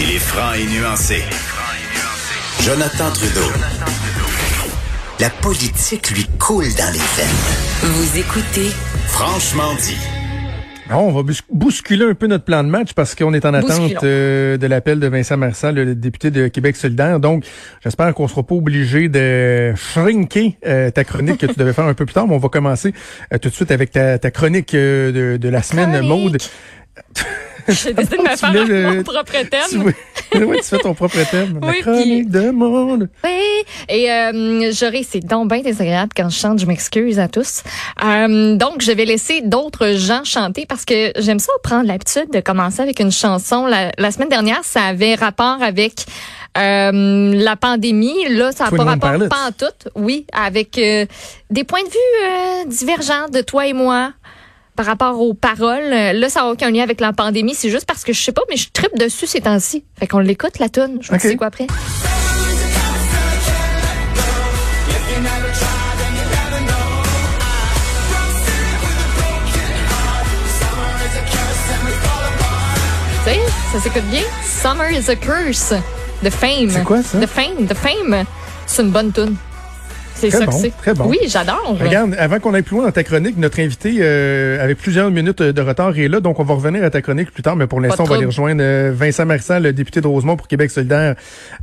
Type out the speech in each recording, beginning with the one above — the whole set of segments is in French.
Il est franc et nuancé. Jonathan Trudeau. La politique lui coule dans les veines. Vous écoutez Franchement dit. on va bousculer un peu notre plan de match parce qu'on est en attente euh, de l'appel de Vincent Marçal, le député de Québec solidaire. Donc, j'espère qu'on sera pas obligé de shrinker euh, ta chronique que tu devais faire un peu plus tard, mais on va commencer euh, tout de suite avec ta, ta chronique euh, de, de la semaine, Chronique. Maude. J'ai décidé de me Tu faire euh, mon propre Tu, thème. oui, tu fais ton propre thème. la Oui, chronique de Maude. Oui, et euh, j'aurais, c'est donc bien désagréable quand je chante, je m'excuse à tous. Euh, donc, je vais laisser d'autres gens chanter parce que j'aime ça prendre l'habitude de commencer avec une chanson. La, la semaine dernière, ça avait rapport avec euh, la pandémie. Là, ça n'a pas 21 rapport pas en tout. Oui, avec euh, des points de vue euh, divergents de toi et moi par rapport aux paroles. Euh, Là, ça n'a aucun lien avec la pandémie. C'est juste parce que je sais pas, mais je tripe dessus ces temps-ci. Fait qu'on l'écoute, la tune. Je vous Ok. dis c'est quoi après. Sais, ça s'écoute bien. Summer is a curse. The Fame. C'est quoi, ça? The Fame. The Fame. C'est une bonne tune. C'est Très ça bon, que c'est. très bon. Oui, j'adore. Regarde, avant qu'on aille plus loin dans ta chronique, notre invité, euh, avec plusieurs minutes de retard, est là. Donc, on va revenir à ta chronique plus tard. Mais pour l'instant, on va aller rejoindre euh, Vincent Marçal, le député de Rosemont pour Québec solidaire,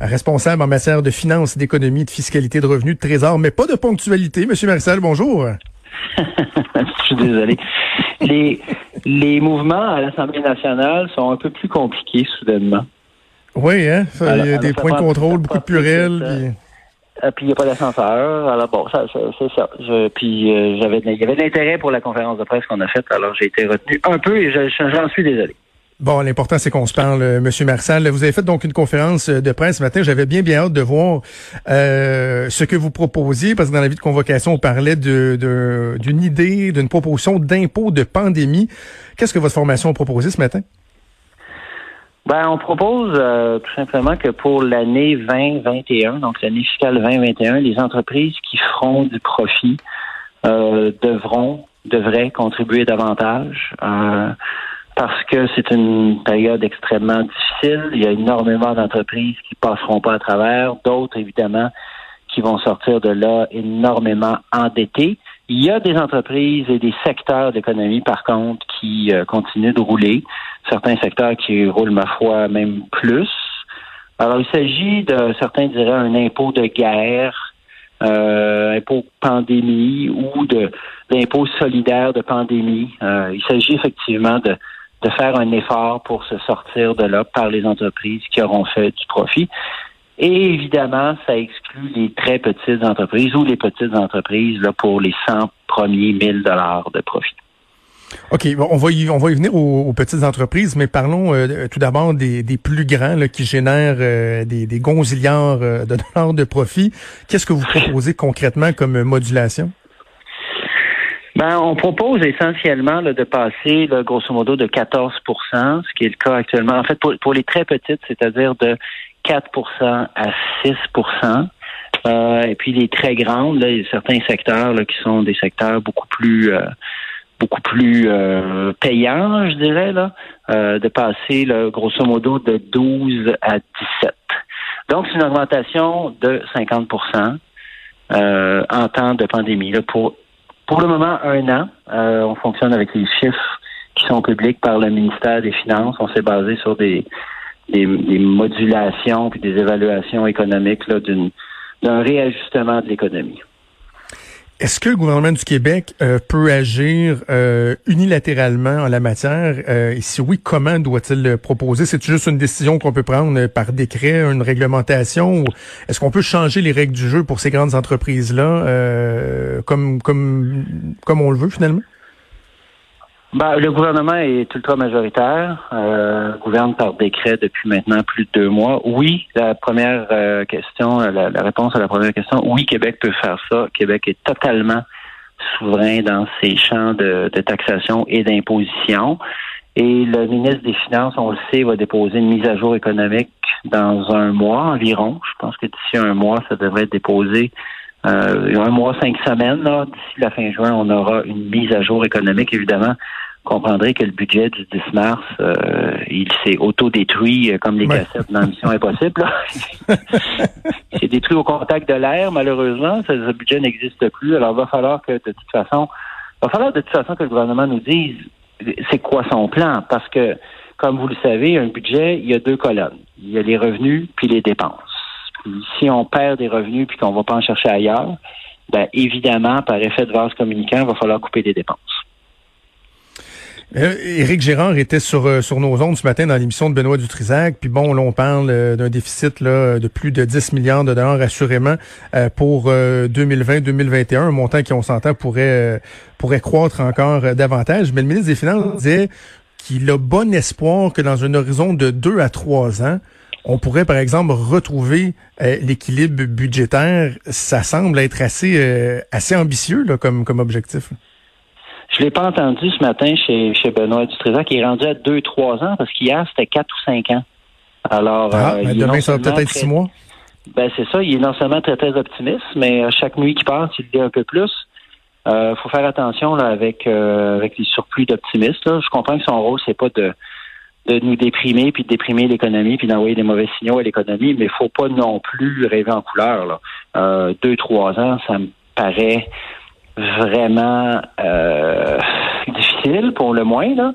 euh, responsable en matière de finances, d'économie, de fiscalité, de revenus, de trésor, mais pas de ponctualité. Monsieur Marçal, bonjour. Je suis désolé. Les, les mouvements à l'Assemblée nationale sont un peu plus compliqués soudainement. Oui, hein? Il y a Alors, des alors, points de contrôle, beaucoup de prend puis- Euh, puis il n'y a pas d'ascenseur. Alors bon, ça, ça- c'est ça. Je, puis euh, j'avais, il y avait de l'intérêt pour la conférence de presse qu'on a faite. Alors j'ai été retenu un peu et je- je- j'en suis désolé. Bon, l'important, c'est qu'on se parle, Monsieur Marçal. Vous avez fait donc une conférence euh, de presse ce matin. J'avais bien, bien hâte de voir euh, ce que vous proposiez, parce que dans la vie de convocation, on parlait d'une idée, d'une proposition d'impôt de pandémie. Qu'est-ce que votre formation a proposé ce matin? Ben, on propose euh, tout simplement que pour l'année 2021, donc l'année fiscale 2021, les entreprises qui feront du profit euh, devront, devraient contribuer davantage euh, parce que c'est une période extrêmement difficile. Il y a énormément d'entreprises qui passeront pas à travers, d'autres évidemment qui vont sortir de là énormément endettés. Il y a des entreprises et des secteurs d'économie, par contre, qui euh, continuent de rouler. Certains secteurs qui roulent, ma foi, même plus. Alors, il s'agit de, certains diraient, un impôt de guerre, euh, impôt pandémie ou de d'impôt solidaire de pandémie. Euh, il s'agit effectivement de, de faire un effort pour se sortir de là par les entreprises qui auront fait du profit. Et évidemment, ça exclut les très petites entreprises ou les petites entreprises là, pour les 100 premiers 1000 dollars de profit. OK, bon, on va y, on va y venir aux, aux petites entreprises, mais parlons euh, tout d'abord des, des plus grands là, qui génèrent euh, des, des gonzillards euh, de dollars de profit. Qu'est-ce que vous proposez concrètement comme modulation? Ben, on propose essentiellement là, de passer, là, grosso modo, de 14% ce qui est le cas actuellement. En fait, pour, pour les très petites, c'est-à-dire de 4% à 6% euh, et puis les très grandes, là, il y a certains secteurs là, qui sont des secteurs beaucoup plus euh, beaucoup plus euh, payants, je dirais, là, euh, de passer là, grosso modo de 12 à 17. Donc, c'est une augmentation de 50% euh, en temps de pandémie. Là, pour pour le moment, un an. Euh, on fonctionne avec les chiffres qui sont publics par le ministère des Finances. On s'est basé sur des, des, des modulations puis des évaluations économiques là, d'un réajustement de l'économie. Est-ce que le gouvernement du Québec euh, peut agir euh, unilatéralement en la matière? Euh, et si oui, comment doit-il le proposer? C'est juste une décision qu'on peut prendre par décret, une réglementation? Est-ce qu'on peut changer les règles du jeu pour ces grandes entreprises-là euh, comme, comme, comme on le veut finalement? Ben, le gouvernement est ultra majoritaire, euh, gouverne par décret depuis maintenant plus de deux mois. Oui, la première euh, question, la, la, réponse à la première question, oui, Québec peut faire ça. Québec est totalement souverain dans ses champs de taxation et d'imposition. Et le ministre des Finances, on le sait, va déposer une mise à jour économique dans un mois environ. Je pense que d'ici un mois, ça devrait être déposé. Euh, un mois, cinq semaines. D'ici la fin juin, on aura une mise à jour économique, évidemment comprendrez que le budget du 10 mars, euh, il s'est auto-détruit euh, comme les cassettes dans Mission Impossible. il s'est détruit au contact de l'air, malheureusement. Ce, budget n'existe plus. Alors, il va falloir que, de toute façon, il va falloir de toute façon que le gouvernement nous dise c'est quoi son plan? Parce que, comme vous le savez, un budget, il y a deux colonnes. Il y a les revenus puis les dépenses. Si on perd des revenus puis qu'on va pas en chercher ailleurs, ben évidemment, par effet de vase communicant, il va falloir couper des dépenses. Euh, Éric Gérard était sur euh, sur nos ondes ce matin dans l'émission de Benoît Dutrisac. Puis bon, là, on parle euh, d'un déficit là, de plus de 10 milliards de dollars assurément pour 2020-2021, un montant qui, on s'entend, pourrait pourrait croître encore davantage. Mais le ministre des Finances disait qu'il a bon espoir que dans un horizon de deux à trois ans, on pourrait, par exemple, retrouver l'équilibre budgétaire. Ça semble être assez assez ambitieux là, comme comme objectif. Je l'ai pas entendu ce matin chez, chez Benoît Dutrisac, qui est rendu à 2-3 ans, parce qu'hier, c'était 4 ou 5 ans. Alors, ah, euh, demain, ça va peut-être être 6 mois. Ben, c'est ça. Il est non seulement très, très optimiste, mais chaque nuit qui passe, il dit un peu plus. Il euh, faut faire attention là, avec, euh, avec les surplus d'optimistes. Je comprends que son rôle, c'est pas de, de nous déprimer, puis de déprimer l'économie, puis d'envoyer des mauvais signaux à l'économie, mais il faut pas non plus rêver en couleur. Là. Euh, deux, trois ans, ça me paraît vraiment euh, difficile pour le moins. Là.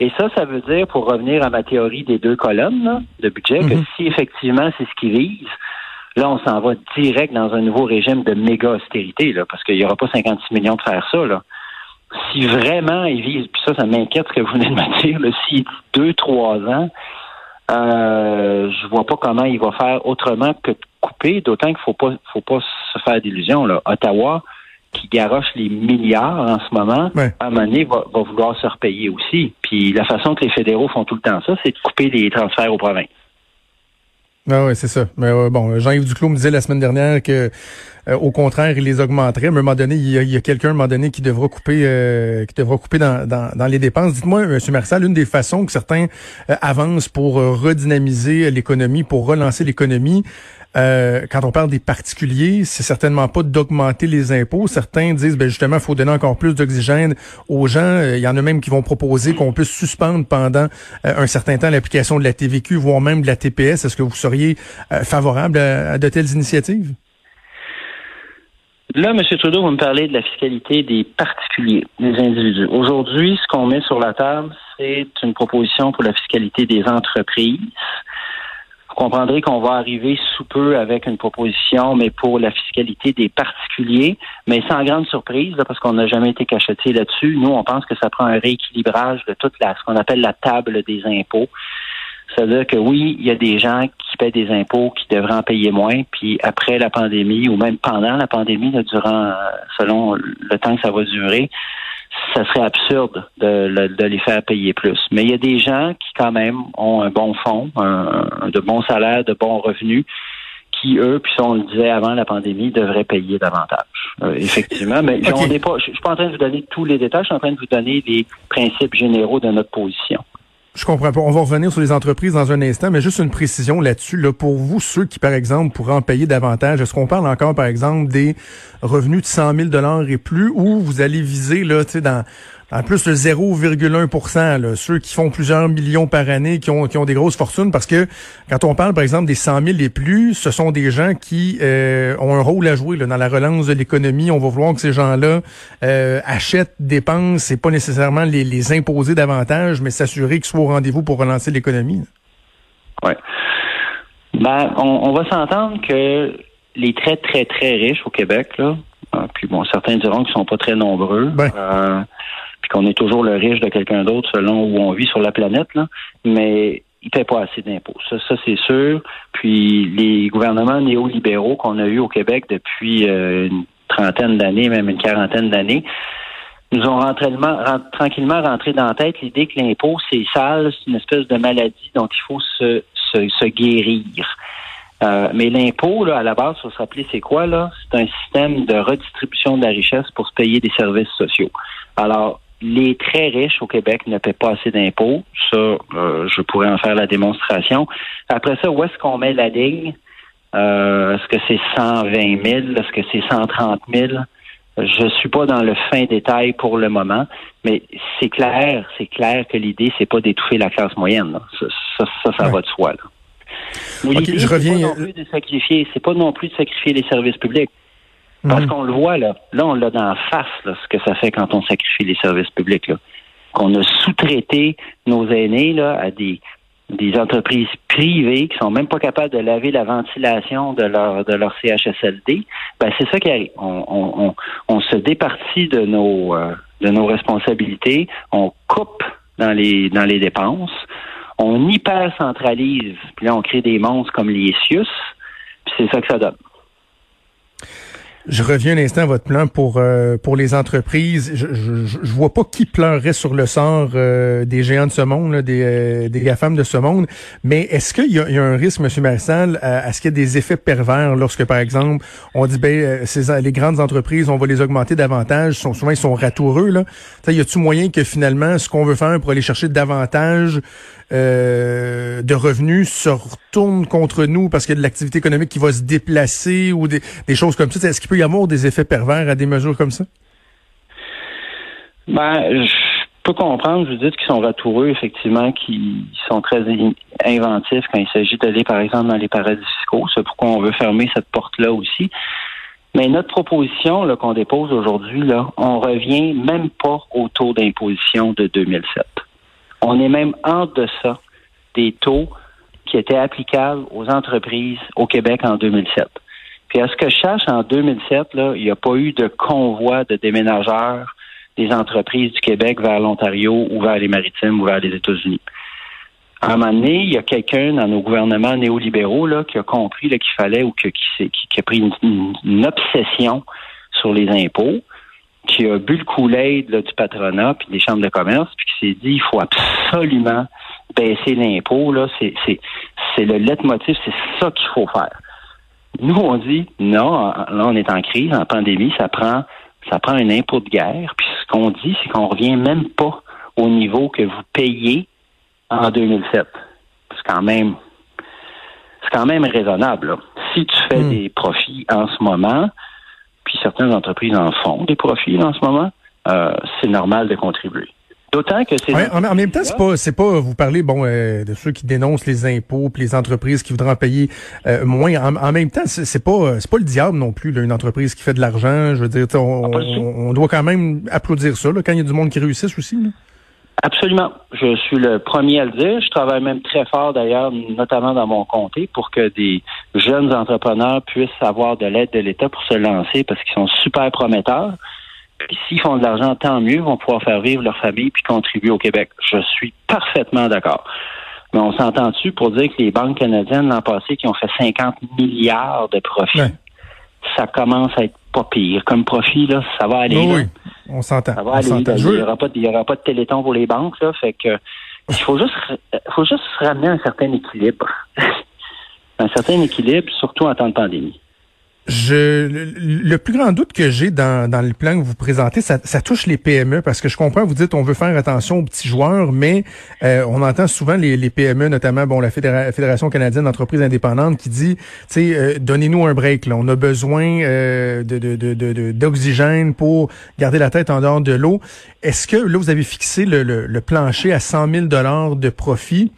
Et ça, ça veut dire, pour revenir à ma théorie des deux colonnes de budget, que mhm. si effectivement c'est ce qui vise, là, on s'en va direct dans un nouveau régime de méga austérité, là, parce qu'il n'y aura pas 56 millions de faire ça. Là. Si vraiment il vise, puis ça, ça m'inquiète ce que vous venez de me dire, là, dit deux, trois ans, euh, je vois pas comment il va faire autrement que de couper, d'autant qu'il faut pas faut pas se faire d'illusions. Ottawa, qui garoche les milliards en ce moment, à un moment donné, va, vouloir se repayer aussi. Puis la façon que les fédéraux font tout le temps ça, c'est de couper les transferts aux provinces. Ah oui, c'est ça. Mais bon, Jean-Yves Duclos me disait la semaine dernière que euh, au contraire, il les augmenterait. À un moment donné, il y a, quelqu'un à un moment donné qui devra couper euh, qui devra couper dans, dans, les dépenses. Dites-moi, M. Marcel, une des façons que certains euh, avancent pour redynamiser l'économie, pour relancer l'économie, euh, quand on parle des particuliers, c'est certainement pas d'augmenter les impôts. Certains disent, ben justement, il faut donner encore plus d'oxygène aux gens. Euh, il y en a même qui vont proposer qu'on puisse suspendre pendant euh, un certain temps l'application de la TVQ, voire même de la TPS. Est-ce que vous seriez favorable à, de telles initiatives? Là, M. Trudeau, vous me parlez de la fiscalité des particuliers, des individus. Aujourd'hui, ce qu'on met sur la table, c'est une proposition pour la fiscalité des entreprises. Comprendrez qu'on va arriver sous peu avec une proposition, mais pour la fiscalité des particuliers, mais sans grande surprise, parce qu'on n'a jamais été cacheté là-dessus. Nous, on pense que ça prend un rééquilibrage de toute la, ce qu'on appelle la table des impôts. C'est-à-dire que oui, il y a des gens qui paient des impôts qui devraient en payer moins, puis après la pandémie ou même pendant la pandémie, durant selon le temps que ça va durer, ça serait absurde de, les faire payer plus. Mais il y a des gens qui, quand même, ont un bon fonds, un, de bons salaires, de bons revenus, qui, eux, puis on le disait avant la pandémie, devraient payer davantage. Euh, effectivement. Mais on n'est pas, je ne suis pas en train de vous donner tous les détails, je suis en train de vous donner les principes généraux de notre position. Je comprends pas. On va revenir sur les entreprises dans un instant, mais juste une précision là-dessus. Là, pour vous, ceux qui, par exemple, pourraient en payer davantage, est-ce qu'on parle encore, par exemple, des revenus de 100 000 et plus, ou vous allez viser, là, tu sais, dans en plus le 0,1% ceux qui font plusieurs millions par année, qui ont, qui ont des grosses fortunes, parce que quand on parle, par exemple, des 100 000 et plus, ce sont des gens qui euh, ont un rôle à jouer là, dans la relance de l'économie. On va vouloir que ces gens-là euh, achètent, dépensent, c'est pas nécessairement les, les imposer davantage, mais s'assurer qu'ils soient au rendez-vous pour relancer l'économie. Oui. Ben, on, va s'entendre que les très, très, très riches au Québec, là, ah, puis bon, certains diront qu'ils sont pas très nombreux. Ben. Euh, qu'on est toujours le riche de quelqu'un d'autre selon où on vit sur la planète, là. mais ils ne paient pas assez d'impôts. Ça, ça c'est sûr. Puis les gouvernements néolibéraux qu'on a eus au Québec depuis euh, une trentaine d'années, même une quarantaine d'années, nous ont tranquillement, rentré dans la tête l'idée que l'impôt, c'est sale, c'est une espèce de maladie dont il faut se, se, guérir. Euh, mais l'impôt, là, à la base, il faut se rappeler, c'est quoi, là? C'est un système de redistribution de la richesse pour se payer des services sociaux. Alors, les très riches au Québec ne paient pas assez d'impôts. Ça, euh, je pourrais en faire la démonstration. Après ça, où est-ce qu'on met la ligne? Euh, est-ce que c'est 120 000? Est-ce que c'est 130 000? Je suis pas dans le fin détail pour le moment, mais c'est clair, c'est clair que l'idée, c'est pas d'étouffer la classe moyenne. Ça, ça, ça, va de soi. Là. je reviens. C'est pas non plus de sacrifier, c'est pas non plus de sacrifier les services publics. Parce mhm. qu'on le voit là, là on l'a dans face là, ce que ça fait quand on sacrifie les services publics là. Qu'on a sous-traité nos aînés là à des des entreprises privées qui sont même pas capables de laver la ventilation de leur de leur CHSLD, ben c'est ça qui arrive. On, on, on, se départit de nos euh, de nos responsabilités, on coupe dans les dans les dépenses, on hyper centralise, puis là on crée des monstres comme les puis c'est ça que ça donne. Je reviens un instant à votre plan pour euh, pour les entreprises. Je, je, je, vois pas qui pleurerait sur le sort euh, des géants de ce monde, des, euh, des GAFAM de ce monde, mais est-ce qu'il y, y, a un risque, M. Marissal, à, ce qu'il y ait des effets pervers lorsque, par exemple, on dit ben ces, les grandes entreprises, on va les augmenter davantage, sont, souvent ils sont ratoureux. Là. Y a-tu moyen que finalement, ce qu'on veut faire pour aller chercher davantage euh, de revenus se retourne contre nous parce qu'il y a de l'activité économique qui va se déplacer ou des, choses comme ça? Est-ce qu'il peut y avoir des effets pervers à des mesures comme ça? Ben, je peux comprendre, je vous dis qu'ils sont ratoureux, effectivement, qui sont très inventifs quand il s'agit d'aller, par exemple, dans les paradis fiscaux. C'est pourquoi on veut fermer cette porte-là aussi. Mais notre proposition qu'on dépose aujourd'hui, là, on revient même pas au taux d'imposition de 2007. On est même en deçà des taux qui étaient applicables aux entreprises au Québec en 2007. Puis à ce que je cherche, en 2007, là, il n'y a pas eu de convoi de déménageurs des entreprises du Québec vers l'Ontario ou vers les Maritimes ou vers les États-Unis. À un moment donné, il y a quelqu'un dans nos gouvernements néolibéraux là, qui a compris qu'il fallait ou qui, qui, a pris une, obsession sur les impôts qui a bu le couler du patronat puis des chambres de commerce, puis qui s'est dit il faut absolument baisser l'impôt. Là, c'est, c'est, c'est le leitmotiv, c'est ça qu'il faut faire. Nous, on dit non, là, on est en crise, en pandémie, ça prend ça prend un impôt de guerre. Puis ce qu'on dit, c'est qu'on revient même pas au niveau que vous payez en 2007. C'est quand même c'est quand même raisonnable. Si tu fais hmm. des profits en ce moment, puis certaines entreprises en font des profits en ce moment, euh, c'est normal de contribuer. D'autant que c'est. en, même temps, c'est pas, c'est pas. Vous parlez bon euh, de ceux qui dénoncent les impôts, puis les entreprises qui voudraient en payer euh, moins. En, même temps, c'est, pas, c'est pas le diable non plus. une entreprise qui fait de l'argent, je veux dire, on, on, doit quand même applaudir ça là, quand il y a du monde qui réussisse aussi. Là. Absolument. Je suis le premier à le dire. Je travaille même très fort d'ailleurs, notamment dans mon comté, pour que des jeunes entrepreneurs puissent avoir de l'aide de l'État pour se lancer parce qu'ils sont super prometteurs. Puis s'ils font de l'argent, tant mieux, vont pouvoir faire vivre leur famille puis contribuer au Québec. Je suis parfaitement d'accord. Mais on s'entend-tu pour dire que les banques canadiennes l'an passé qui ont fait 50 milliards de profits, ça commence à être pas pire. Comme profit, là, ça va aller. oui, on s'entend. Ça va aller. Il n'y aura pas de téléthon pour les banques, là. Fait que il faut juste, faut juste ramener un certain équilibre. un certain équilibre, surtout en temps de pandémie. Je, le, plus grand doute que j'ai dans, dans le plan que vous présentez, ça, ça, touche les PME parce que je comprends, vous dites on veut faire attention aux petits joueurs, mais euh, on entend souvent les, les, PME, notamment bon la Fédération canadienne d'entreprises indépendantes qui dit, tu sais, euh, donnez-nous un break, là. on a besoin euh, de, de, de, d'oxygène pour garder la tête en dehors de l'eau. Est-ce que là vous avez fixé le, le, le plancher à 100 000 dollars de profit?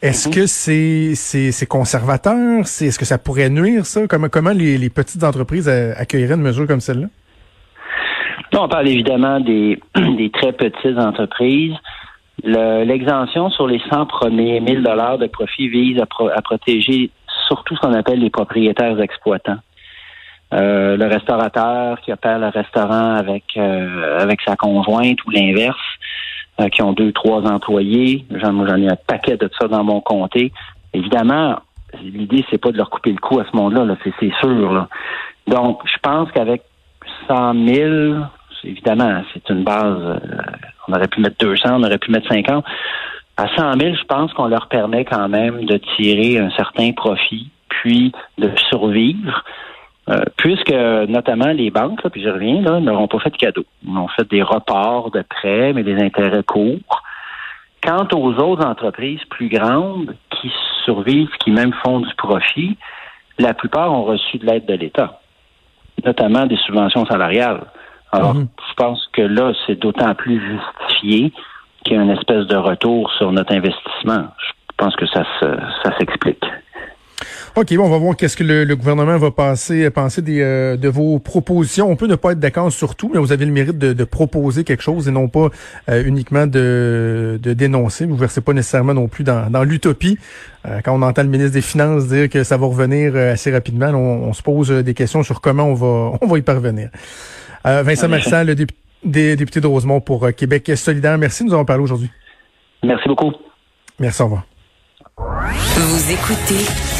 Est-ce mhm. que c'est c'est conservateur? Est-ce que ça pourrait nuire ça? Comment comment les, les petites entreprises accueilleraient une mesure comme celle-là? On parle évidemment des, des très petites entreprises. L'exemption sur les 100 premiers 1000 dollars de profit vise à, à, protéger surtout ce qu'on appelle les propriétaires exploitants. Euh, le restaurateur qui opère le restaurant avec euh, avec sa conjointe ou l'inverse. Euh, qui ont deux, trois employés. J'en, ai un paquet de ça dans mon comté. Évidemment, l'idée, c'est pas de leur couper le cou à ce monde-là, là, c'est, c'est sûr. Là. Donc, je pense qu'avec 100 000, Évidemment, c'est une base. euh, on aurait pu mettre 200, on aurait pu mettre 50. À 100 000, je pense qu'on leur permet quand même de tirer un certain profit, puis de survivre. Euh, puisque notamment les banques, là, puis je reviens, là, n'auront pas fait de cadeaux. Ils ont fait des reports de prêts, mais des intérêts courts. Quant aux autres entreprises plus grandes qui survivent, qui même font du profit, la plupart ont reçu de l'aide de l'État, notamment des subventions salariales. Alors, Mhm. je pense que là, c'est d'autant plus justifié qu'il y a une espèce de retour sur notre investissement. Je pense que ça se, ça s'explique. OK, bon, on va voir qu'est-ce que le, le gouvernement va passer, penser des, euh, de vos propositions. On peut ne pas être d'accord sur tout, mais vous avez le mérite de, de proposer quelque chose et non pas euh, uniquement de, de dénoncer. Vous ne versez pas nécessairement non plus dans, dans l'utopie. Euh, quand on entend le ministre des Finances dire que ça va revenir euh, assez rapidement, on, on se pose euh, des questions sur comment on va, on va y parvenir. Euh, Vincent. Marsan, le dép- des député de Rosemont pour euh, Québec solidaire. Merci de nous avoir parlé aujourd'hui. Merci beaucoup. Merci, au revoir. Vous écoutez